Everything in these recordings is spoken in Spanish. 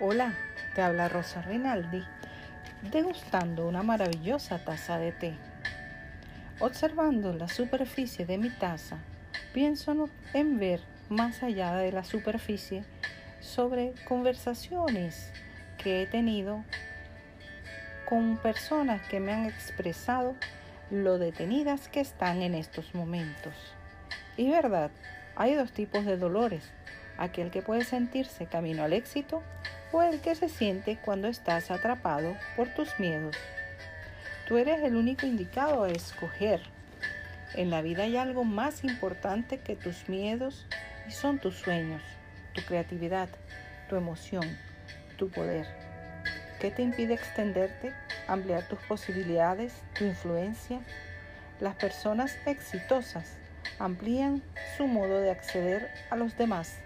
Hola, te habla Rosa Rinaldi, degustando una maravillosa taza de té. Observando la superficie de mi taza, pienso en ver más allá de la superficie sobre conversaciones que he tenido con personas que me han expresado lo detenidas que están en estos momentos. Y verdad, hay dos tipos de dolores, aquel que puede sentirse camino al éxito o el que se siente cuando estás atrapado por tus miedos. Tú eres el único indicado a escoger. En la vida hay algo más importante que tus miedos y son tus sueños, tu creatividad, tu emoción, tu poder. ¿Qué te impide extenderte, ampliar tus posibilidades, tu influencia? Las personas exitosas amplían su modo de acceder a los demás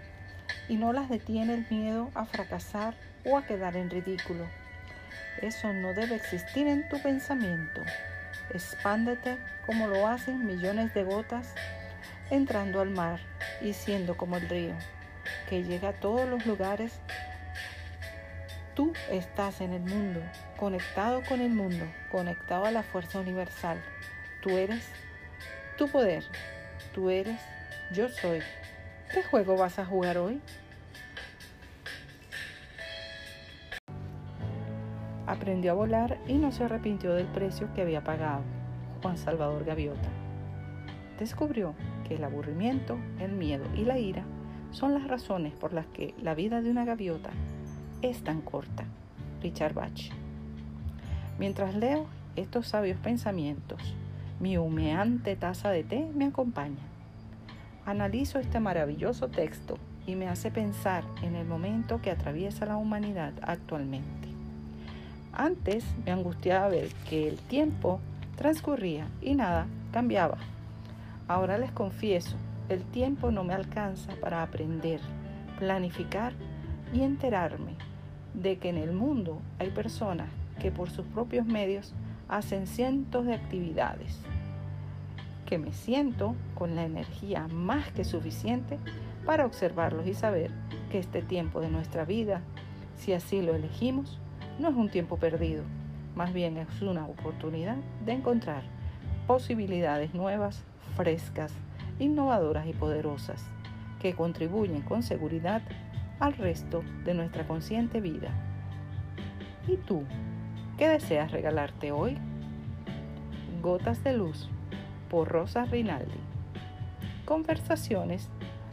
y no las detiene el miedo a fracasar o a quedar en ridículo. Eso no debe existir en tu pensamiento. Expándete como lo hacen millones de gotas entrando al mar y siendo como el río, que llega a todos los lugares. Tú estás en el mundo, conectado con el mundo, conectado a la fuerza universal. Tú eres tu poder, tú eres yo soy. ¿Qué juego vas a jugar hoy? Aprendió a volar y no se arrepintió del precio que había pagado. Juan Salvador Gaviota. Descubrió que el aburrimiento, el miedo y la ira son las razones por las que la vida de una gaviota es tan corta. Richard Bach. Mientras leo estos sabios pensamientos, mi humeante taza de té me acompaña. Analizo este maravilloso texto y me hace pensar en el momento que atraviesa la humanidad actualmente. Antes me angustiaba ver que el tiempo transcurría y nada cambiaba. Ahora les confieso, el tiempo no me alcanza para aprender, planificar y enterarme de que en el mundo hay personas que por sus propios medios hacen cientos de actividades que me siento con la energía más que suficiente para observarlos y saber que este tiempo de nuestra vida, si así lo elegimos, no es un tiempo perdido, más bien es una oportunidad de encontrar posibilidades nuevas, frescas, innovadoras y poderosas que contribuyen con seguridad al resto de nuestra consciente vida. ¿Y tú? ¿Qué deseas regalarte hoy? Gotas de luz por Rosa Rinaldi. Conversaciones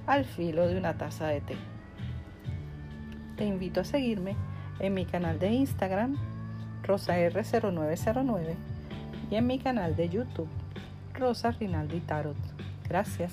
al filo de una taza de té. Te invito a seguirme en mi canal de Instagram, RosaR0909, y en mi canal de YouTube, Rosa Rinaldi Tarot. Gracias.